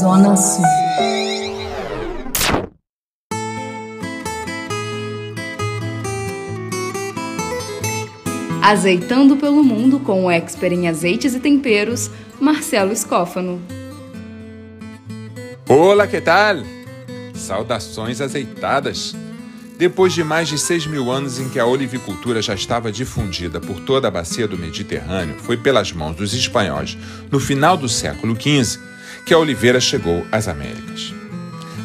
Zona Sul. Azeitando pelo mundo com o expert em azeites e temperos, Marcelo Escófano. Olá, que tal? Saudações azeitadas! Depois de mais de 6 mil anos em que a olivicultura já estava difundida por toda a bacia do Mediterrâneo, foi pelas mãos dos espanhóis, no final do século XV, que a oliveira chegou às Américas.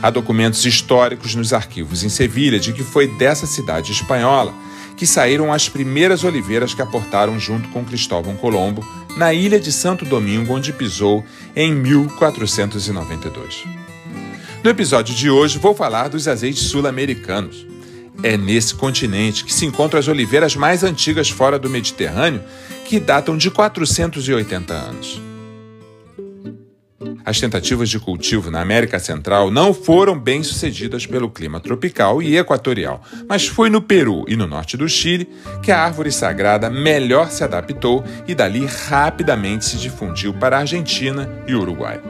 Há documentos históricos nos arquivos em Sevilha de que foi dessa cidade espanhola que saíram as primeiras oliveiras que aportaram junto com Cristóvão Colombo na ilha de Santo Domingo, onde pisou em 1492. No episódio de hoje vou falar dos azeites sul-americanos. É nesse continente que se encontram as oliveiras mais antigas fora do Mediterrâneo, que datam de 480 anos. As tentativas de cultivo na América Central não foram bem sucedidas pelo clima tropical e equatorial, mas foi no Peru e no norte do Chile que a árvore sagrada melhor se adaptou e dali rapidamente se difundiu para a Argentina e Uruguai.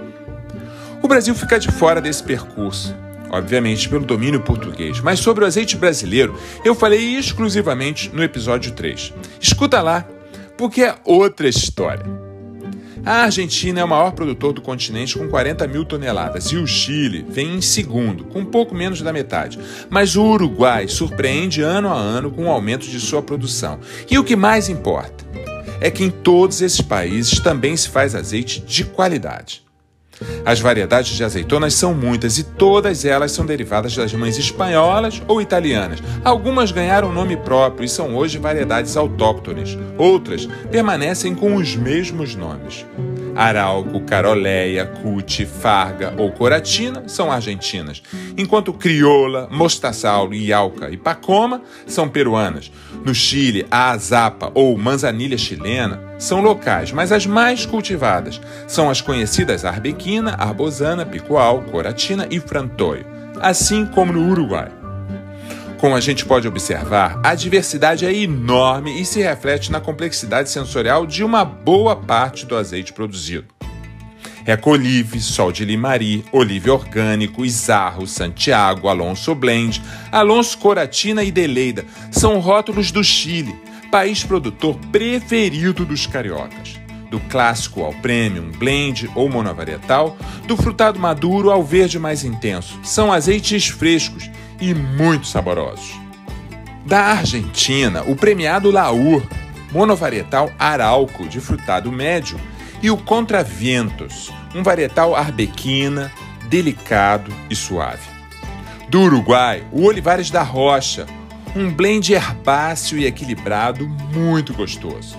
O Brasil fica de fora desse percurso, obviamente pelo domínio português, mas sobre o azeite brasileiro eu falei exclusivamente no episódio 3. Escuta lá, porque é outra história. A Argentina é o maior produtor do continente com 40 mil toneladas e o Chile vem em segundo, com pouco menos da metade. Mas o Uruguai surpreende ano a ano com o aumento de sua produção. E o que mais importa é que em todos esses países também se faz azeite de qualidade. As variedades de azeitonas são muitas e todas elas são derivadas das mães espanholas ou italianas. Algumas ganharam nome próprio e são hoje variedades autóctones. Outras permanecem com os mesmos nomes. Arauco, Caroleia, Cuti, Farga ou Coratina são argentinas, enquanto Crioula, Mostaçauro, Ialca e Pacoma são peruanas. No Chile, a Azapa ou Manzanilha chilena são locais, mas as mais cultivadas são as conhecidas Arbequina, Arbosana, Picual, Coratina e Frantoio, assim como no Uruguai. Como a gente pode observar, a diversidade é enorme e se reflete na complexidade sensorial de uma boa parte do azeite produzido. Recolive, Sol de Limari, Olive Orgânico, Izarro, Santiago, Alonso Blend, Alonso Coratina e Deleida são rótulos do Chile, país produtor preferido dos cariocas. Do clássico ao premium, blend ou monovarietal, do frutado maduro ao verde mais intenso. São azeites frescos e muito saborosos. Da Argentina, o premiado Laur, monovarietal Arauco de frutado médio, e o Contraventos, um varietal arbequina, delicado e suave. Do Uruguai, o Olivares da Rocha, um blend herbáceo e equilibrado muito gostoso.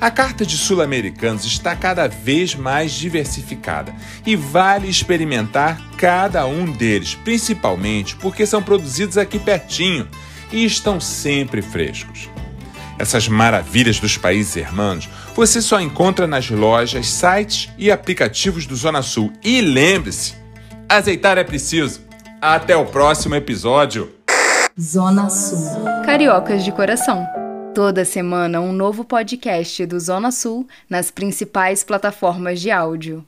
A carta de sul-americanos está cada vez mais diversificada e vale experimentar cada um deles, principalmente porque são produzidos aqui pertinho e estão sempre frescos. Essas maravilhas dos países hermanos você só encontra nas lojas, sites e aplicativos do Zona Sul. E lembre-se, azeitar é preciso. Até o próximo episódio. Zona Sul. Cariocas de coração. Toda semana um novo podcast do Zona Sul nas principais plataformas de áudio.